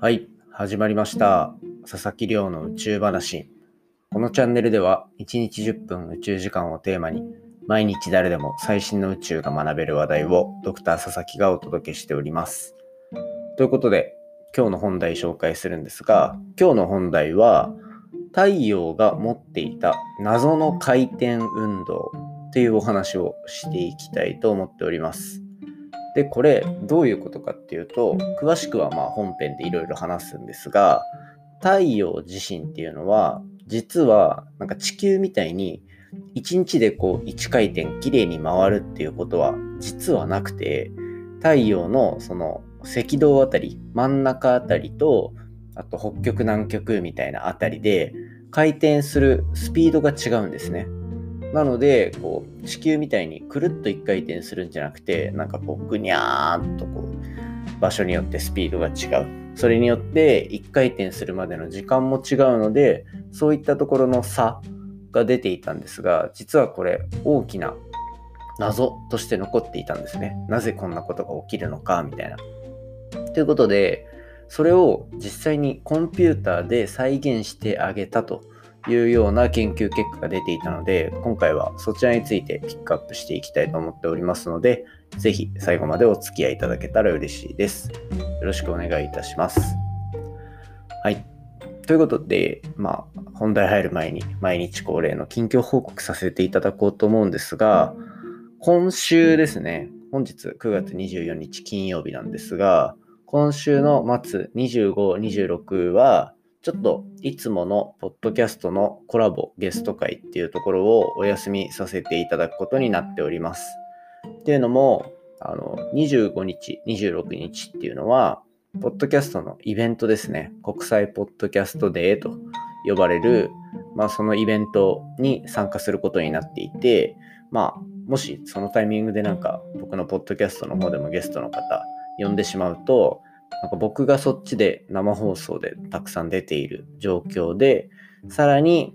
はい、始まりました。佐々木亮の宇宙話。このチャンネルでは1日10分宇宙時間をテーマに毎日誰でも最新の宇宙が学べる話題をドクター佐々木がお届けしております。ということで今日の本題紹介するんですが今日の本題は太陽が持っていた謎の回転運動というお話をしていきたいと思っております。で、これどういうことかっていうと、詳しくはまあ本編でいろいろ話すんですが、太陽自身っていうのは、実はなんか地球みたいに1日でこう1回転きれいに回るっていうことは実はなくて、太陽のその赤道あたり、真ん中あたりと、あと北極南極みたいなあたりで回転するスピードが違うんですね。なので、こう、地球みたいにくるっと一回転するんじゃなくて、なんかこう、ぐにゃーっとこう、場所によってスピードが違う。それによって一回転するまでの時間も違うので、そういったところの差が出ていたんですが、実はこれ大きな謎として残っていたんですね。なぜこんなことが起きるのか、みたいな。ということで、それを実際にコンピューターで再現してあげたというような研究結果が出ていたので、今回はそちらについてピックアップしていきたいと思っておりますので、ぜひ最後までお付き合いいただけたら嬉しいです。よろしくお願いいたします。はい。ということで、まあ、本題入る前に毎日恒例の近況報告させていただこうと思うんですが、今週ですね、本日9月24日金曜日なんですが、今週の末25、26は、ちょっといつものポッドキャストのコラボゲスト会っていうところをお休みさせていただくことになっております。っていうのも、あの、25日、26日っていうのは、ポッドキャストのイベントですね。国際ポッドキャストデーと呼ばれる、まあそのイベントに参加することになっていて、まあもしそのタイミングでなんか僕のポッドキャストの方でもゲストの方呼んでしまうと、なんか僕がそっちで生放送でたくさん出ている状況で、さらに、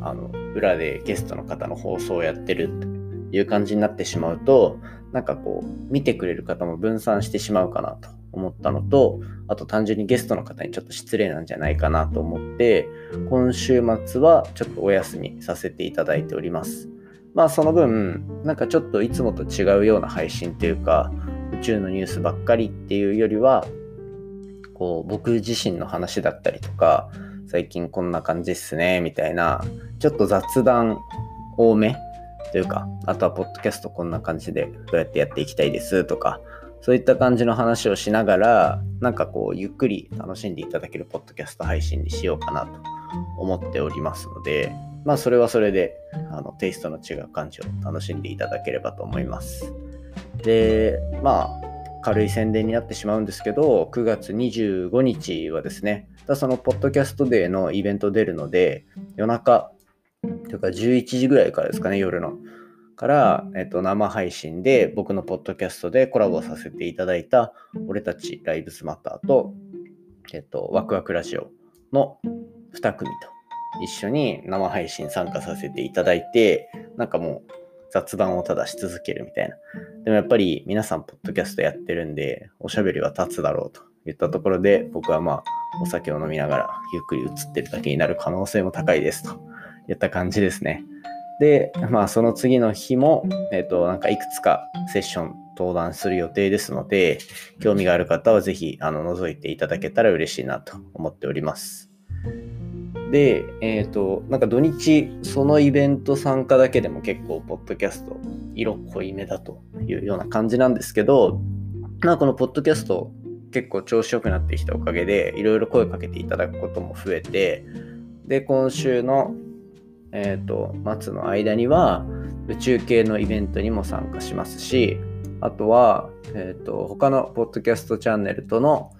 あの、裏でゲストの方の放送をやってるっていう感じになってしまうと、なんかこう、見てくれる方も分散してしまうかなと思ったのと、あと単純にゲストの方にちょっと失礼なんじゃないかなと思って、今週末はちょっとお休みさせていただいております。まあその分、なんかちょっといつもと違うような配信っていうか、宇宙のニュースばっかりっていうよりはこう僕自身の話だったりとか最近こんな感じっすねみたいなちょっと雑談多めというかあとはポッドキャストこんな感じでどうやってやっていきたいですとかそういった感じの話をしながらなんかこうゆっくり楽しんでいただけるポッドキャスト配信にしようかなと思っておりますのでまあそれはそれであのテイストの違う感じを楽しんでいただければと思います。で、まあ、軽い宣伝になってしまうんですけど、9月25日はですね、そのポッドキャストデーのイベント出るので、夜中、というか11時ぐらいからですかね、夜の。から、えっと、生配信で僕のポッドキャストでコラボさせていただいた、俺たちライブスマターと、えっと、ワクワクラジオの2組と一緒に生配信参加させていただいて、なんかもう雑談をただし続けるみたいな。でもやっぱり皆さんポッドキャストやってるんで、おしゃべりは立つだろうと言ったところで、僕はまあ、お酒を飲みながらゆっくり映ってるだけになる可能性も高いですといった感じですね。で、まあその次の日も、えっ、と、なんかいくつかセッション登壇する予定ですので、興味がある方はぜひ、あの、覗いていただけたら嬉しいなと思っております。で、えっ、と、なんか土日、そのイベント参加だけでも結構、ポッドキャスト、色濃いめだというような感じなんですけど、まあ、このポッドキャスト、結構調子良くなってきたおかげで、いろいろ声かけていただくことも増えて、で、今週の、えっ、と、末の間には、宇宙系のイベントにも参加しますし、あとは、えっ、と、他のポッドキャストチャンネルとの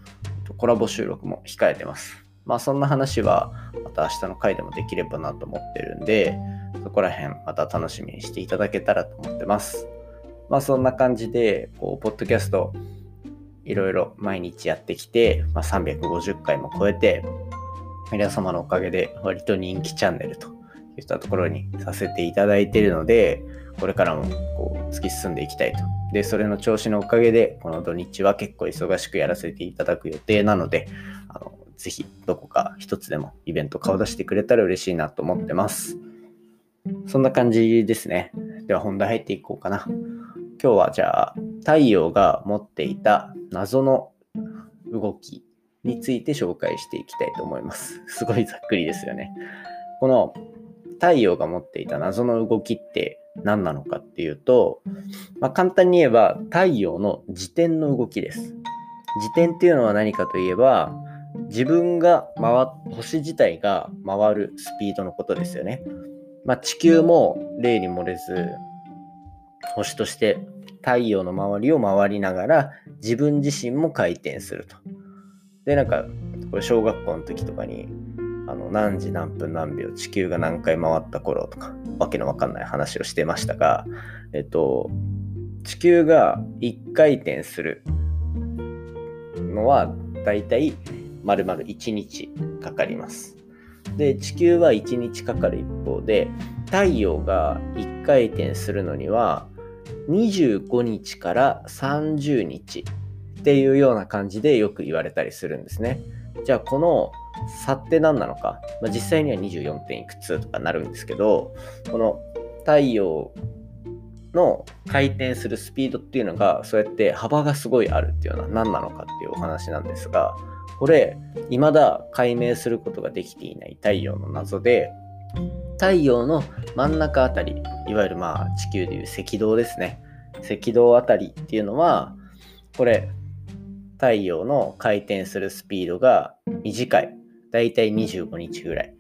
コラボ収録も控えてます。まあそんな話はまた明日の回でもできればなと思ってるんで、そこら辺また楽しみにしていただけたらと思ってます。まあそんな感じで、こう、ポッドキャストいろいろ毎日やってきて、まあ、350回も超えて、皆様のおかげで割と人気チャンネルといったところにさせていただいているので、これからもこう突き進んでいきたいと。で、それの調子のおかげで、この土日は結構忙しくやらせていただく予定なので、ぜひどこか一つでもイベント顔出してくれたら嬉しいなと思ってます。そんな感じですね。では本題入っていこうかな。今日はじゃあ太陽が持っていた謎の動きについて紹介していきたいと思います。すごいざっくりですよね。この太陽が持っていた謎の動きって何なのかっていうと、まあ、簡単に言えば太陽の自転の動きです。自転っていうのは何かといえば自分が回星自体が回るスピードのことですよね。まあ、地球も例に漏れず星として太陽の周りを回りながら自分自身も回転すると。でなんかこれ小学校の時とかにあの何時何分何秒地球が何回回った頃とかわけのわかんない話をしてましたが、えっと、地球が1回転するのはだいたい丸々1日かかります。で地球は1日かかる一方で太陽が1回転するのには25日から30日っていうような感じでよく言われたりするんですね。じゃあこの差って何なのか、まあ、実際には24点いくつとかなるんですけどこの太陽の回転するスピードっていうのがそうやって幅がすごいあるっていうのは何なのかっていうお話なんですがこれ未だ解明することができていない太陽の謎で太陽の真ん中あたりいわゆるまあ地球でいう赤道ですね赤道あたりっていうのはこれ太陽の回転するスピードが短い。だいたい25日ぐらい。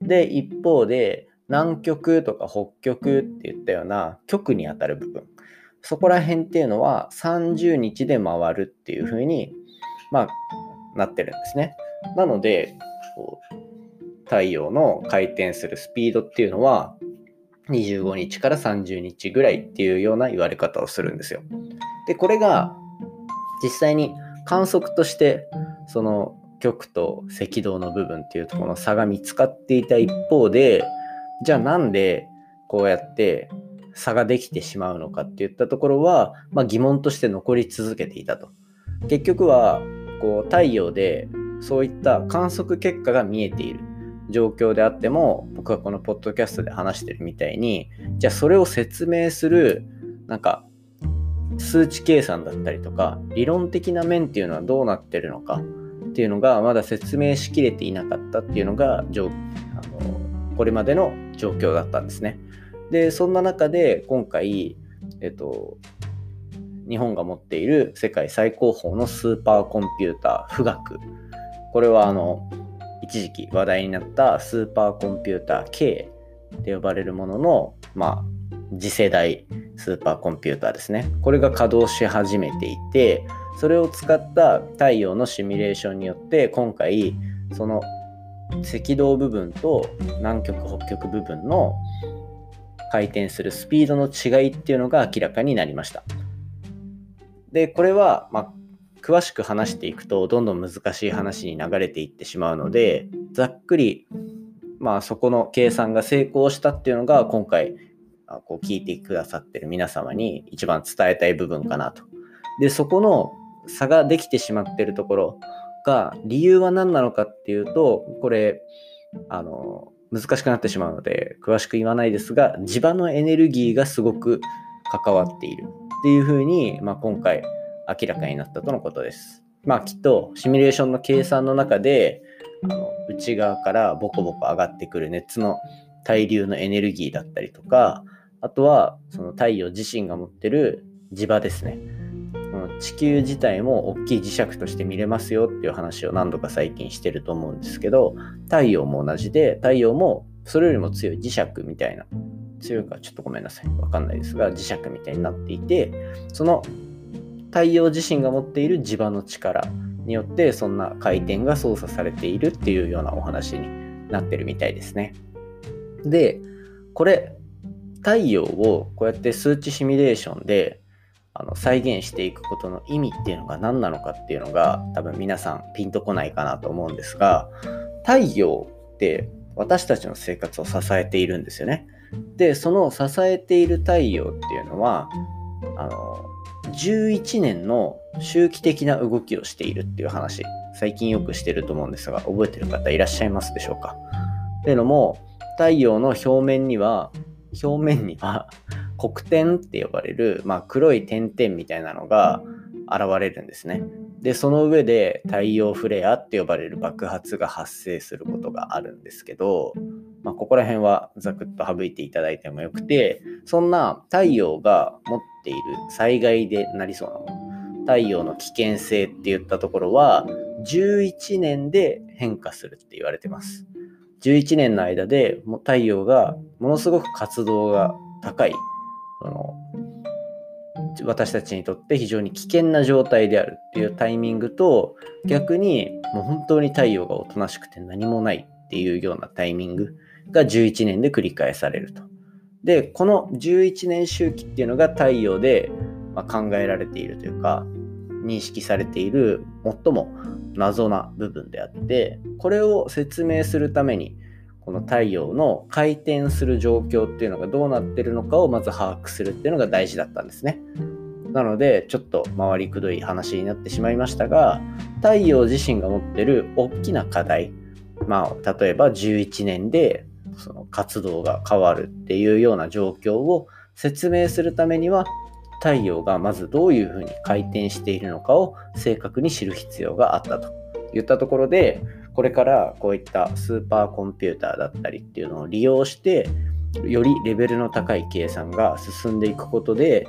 で、一方で、南極とか北極って言ったような極にあたる部分。そこら辺っていうのは30日で回るっていう風に、まあ、なってるんですね。なので、太陽の回転するスピードっていうのは25日から30日ぐらいっていうような言われ方をするんですよ。で、これが実際に観測としてその極と赤道の部分っていうところの差が見つかっていた一方でじゃあなんでこうやって差ができてしまうのかっていったところは、まあ、疑問として残り続けていたと。結局はこう太陽でそういった観測結果が見えている状況であっても僕はこのポッドキャストで話してるみたいにじゃあそれを説明するなんか数値計算だったりとか理論的な面っていうのはどうなってるのかっていうのがまだ説明しきれていなかったっていうのがあのこれまでの状況だったんですね。でそんな中で今回、えっと、日本が持っている世界最高峰のスーパーコンピューター富岳これはあの一時期話題になったスーパーコンピューター K って呼ばれるものの、まあ、次世代スーパーコンピューターですね。これが稼働し始めていて、それを使った太陽のシミュレーションによって、今回、その赤道部分と南極北極部分の回転するスピードの違いっていうのが明らかになりました。で、これは、まあ、詳しく話していくとどんどん難しい話に流れていってしまうので、ざっくり、まあそこの計算が成功したっていうのが今回こう聞いてくださってる皆様に一番伝えたい部分かなと。で、そこの差ができてしまってるところが理由は何なのかっていうと、これ、あの、難しくなってしまうので詳しく言わないですが、地場のエネルギーがすごく関わっているっていうふうに、まあ、今回明らかになったとのことです。まあきっとシミュレーションの計算の中であの内側からボコボコ上がってくる熱の対流のエネルギーだったりとかあとは、その太陽自身が持ってる磁場ですね。地球自体も大きい磁石として見れますよっていう話を何度か最近してると思うんですけど、太陽も同じで、太陽もそれよりも強い磁石みたいな、強いかちょっとごめんなさい。わかんないですが、磁石みたいになっていて、その太陽自身が持っている磁場の力によって、そんな回転が操作されているっていうようなお話になってるみたいですね。で、これ、太陽をこうやって数値シミュレーションであの再現していくことの意味っていうのが何なのかっていうのが多分皆さんピンとこないかなと思うんですが太陽って私たちの生活を支えているんですよね。で、その支えている太陽っていうのは、あの、11年の周期的な動きをしているっていう話、最近よくしてると思うんですが、覚えてる方いらっしゃいますでしょうか？というのも、太陽の表面には、表面には黒点って呼ばれる、まあ、黒い点々みたいなのが現れるんですね。で、その上で太陽フレアって呼ばれる爆発が発生することがあるんですけど、まあ、ここら辺はざくっと省いていただいてもよくて、そんな太陽が持っている災害でなりそうなもの、太陽の危険性って言ったところは、11年で変化するって言われてます。11年の間でも太陽がものすごく活動が高い、その私たちにとって非常に危険な状態であるっていうタイミングと逆にもう本当に太陽がおとなしくて何もないっていうようなタイミングが11年で繰り返されると。で、この11年周期っていうのが太陽で、ま考えられているというか認識されている最も謎な部分であってこれを説明するためにこの太陽の回転する状況っていうのがどうなってるのかをまず把握するっていうのが大事だったんですね。なのでちょっと回りくどい話になってしまいましたが太陽自身が持ってる大きな課題まあ例えば11年でその活動が変わるっていうような状況を説明するためには太陽がまずどういうふうに回転しているのかを正確に知る必要があったといったところでこれからこういったスーパーコンピューターだったりっていうのを利用してよりレベルの高い計算が進んでいくことで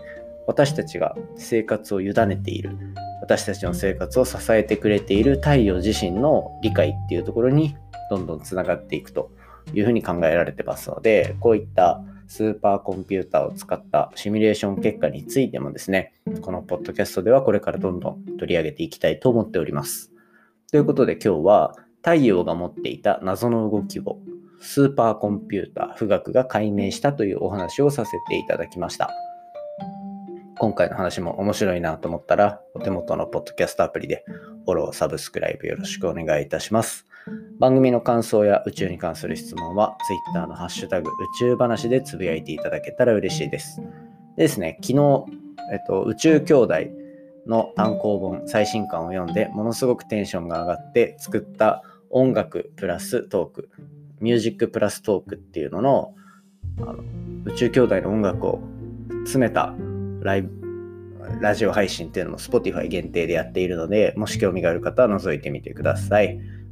私たちが生活を委ねている私たちの生活を支えてくれている太陽自身の理解っていうところにどんどんつながっていくと。いうふうに考えられてますのでこういったスーパーコンピューターを使ったシミュレーション結果についてもですねこのポッドキャストではこれからどんどん取り上げていきたいと思っておりますということで今日は太陽が持っていた謎の動きをスーパーコンピューター富岳が解明したというお話をさせていただきました。今回の話も面白いなと思ったら、お手元のポッドキャストアプリでフォロー、サブスクライブよろしくお願いいたします。番組の感想や宇宙に関する質問は Twitter のハッシュタグ宇宙話でつぶやいていただけたら嬉しいです。でですね、昨日、えっと、宇宙兄弟の単行本最新刊を読んでものすごくテンションが上がって作った音楽プラストーク、ミュージックプラストークっていうののあの宇宙兄弟の音楽を詰めたライブ、ラジオ配信っていうのも Spotify 限定でやっているので、もし興味がある方は覗いてみてください。